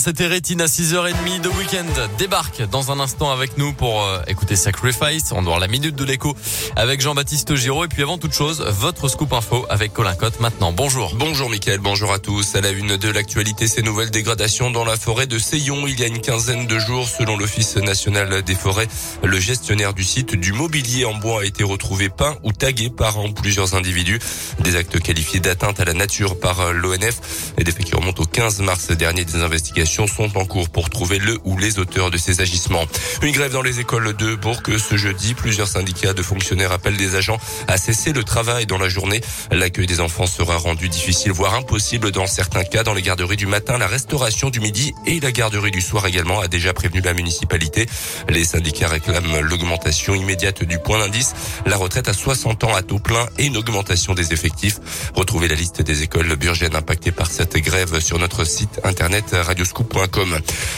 C'était Rétine à 6h30 de week-end débarque dans un instant avec nous pour euh, écouter Sacrifice. On doit la minute de l'écho avec Jean-Baptiste Giraud. Et puis avant toute chose, votre scoop info avec Colin Cotte maintenant. Bonjour. Bonjour Mickaël, bonjour à tous. À la une de l'actualité, ces nouvelles dégradations dans la forêt de Seyon il y a une quinzaine de jours. Selon l'Office national des forêts, le gestionnaire du site du mobilier en bois a été retrouvé peint ou tagué par plusieurs individus. Des actes qualifiés d'atteinte à la nature par l'ONF et des faits qui remontent au 15 mars dernier des investigations sont en cours pour trouver le ou les auteurs de ces agissements. Une grève dans les écoles de Bourg ce jeudi. Plusieurs syndicats de fonctionnaires appellent des agents à cesser le travail dans la journée. L'accueil des enfants sera rendu difficile, voire impossible dans certains cas dans les garderies du matin, la restauration du midi et la garderie du soir également a déjà prévenu la municipalité. Les syndicats réclament l'augmentation immédiate du point d'indice, la retraite à 60 ans à taux plein et une augmentation des effectifs. Retrouvez la liste des écoles burgiennes impactées par cette grève sur notre site internet radioscoop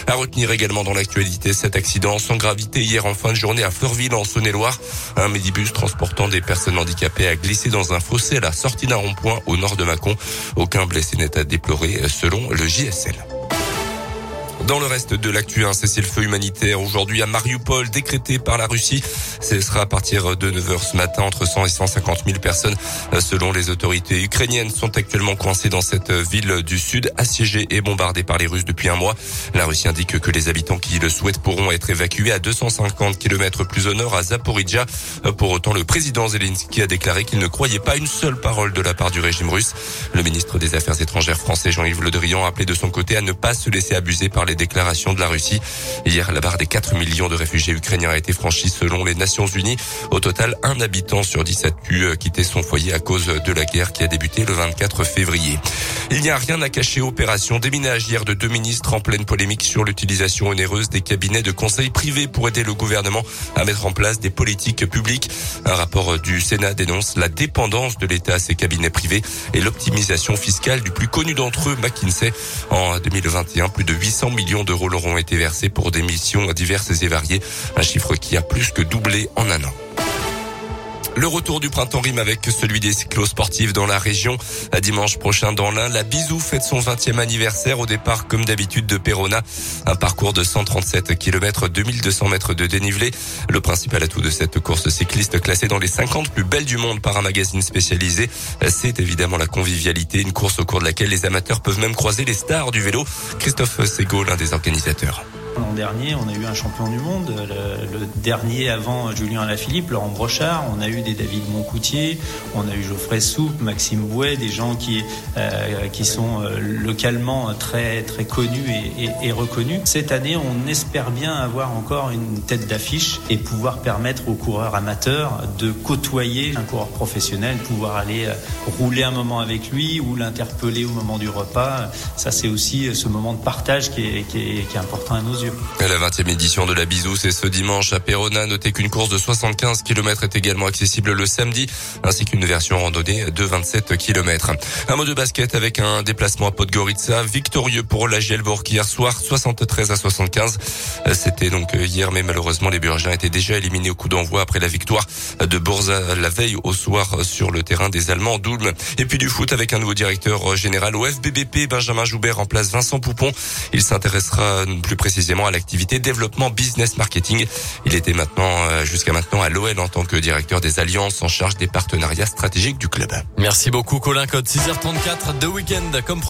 À retenir également dans l'actualité cet accident sans gravité hier en fin de journée à Fleurville en Saône-et-Loire. Un médibus transportant des personnes handicapées a glissé dans un fossé à la sortie d'un rond-point au nord de Mâcon. Aucun blessé n'est à déplorer selon le JSL. Dans le reste de l'actu, un cessez-le-feu humanitaire aujourd'hui à Mariupol décrété par la Russie. Ce sera à partir de 9h ce matin. Entre 100 et 150 000 personnes, selon les autorités ukrainiennes, sont actuellement coincées dans cette ville du sud, assiégée et bombardée par les Russes depuis un mois. La Russie indique que les habitants qui le souhaitent pourront être évacués à 250 km plus au nord à Zaporizhia. Pour autant, le président Zelensky a déclaré qu'il ne croyait pas une seule parole de la part du régime russe. Le ministre des Affaires étrangères français Jean-Yves Le Drian a appelé de son côté à ne pas se laisser abuser par les déclarations de la Russie. Hier, la barre des 4 millions de réfugiés ukrainiens a été franchie selon les Nations Unies. Au total, un habitant sur 10 a euh, quitter son foyer à cause de la guerre qui a débuté le 24 février. Il n'y a rien à cacher. Opération déminage hier de deux ministres en pleine polémique sur l'utilisation onéreuse des cabinets de conseil privés pour aider le gouvernement à mettre en place des politiques publiques. Un rapport du Sénat dénonce la dépendance de l'État à ces cabinets privés et l'optimisation fiscale du plus connu d'entre eux, McKinsey. En 2021, plus de 800 millions d'euros leur ont été versés pour des missions diverses et variées. Un chiffre qui a plus que doublé en un an. Le retour du printemps rime avec celui des cyclosportifs dans la région. À dimanche prochain dans l'Ain, la Bisou fête son 20e anniversaire au départ comme d'habitude de Perona. Un parcours de 137 km, 2200 mètres de dénivelé. Le principal atout de cette course cycliste classée dans les 50 plus belles du monde par un magazine spécialisé, c'est évidemment la convivialité, une course au cours de laquelle les amateurs peuvent même croiser les stars du vélo. Christophe Sego, l'un des organisateurs. L'an dernier, on a eu un champion du monde, le, dernier avant Julien Alaphilippe, Laurent Brochard. On a eu des David Moncoutier, on a eu Geoffrey Soupe, Maxime Bouet, des gens qui euh, sont euh, localement très connus et, reconnus. Cette année, on espère bien avoir encore une tête d'affiche et pouvoir permettre aux coureurs amateurs de côtoyer un coureur professionnel, pouvoir aller euh, rouler un moment avec lui ou l'interpeller au moment du repas. Ça, c'est aussi ce moment de partage qui est, important à nos La 20e édition de la Bisou, c'est ce dimanche à Perona. Notez qu'une course de 75 km est également accessible le samedi, ainsi qu'une version randonnée de 27 km. Un mot de basket avec un déplacement à Podgorica, victorieux pour la Gielbourg hier soir, 73 à 75. C'était donc hier, mais malheureusement les Burgiens étaient déjà éliminés au coup d'envoi après la victoire de Borza la veille au soir sur le terrain des Allemands d'Ulm. Et puis du foot avec un nouveau directeur général au FBBP, Benjamin Joubert remplace Vincent Poupon. Il s'intéressera plus précisément à l'activité développement business marketing. Il était maintenant euh, jusqu'à maintenant à l'OL en tant que directeur des alliances en charge des partenariats stratégiques du club. Merci beaucoup Colin Code 6h34 de week-end comme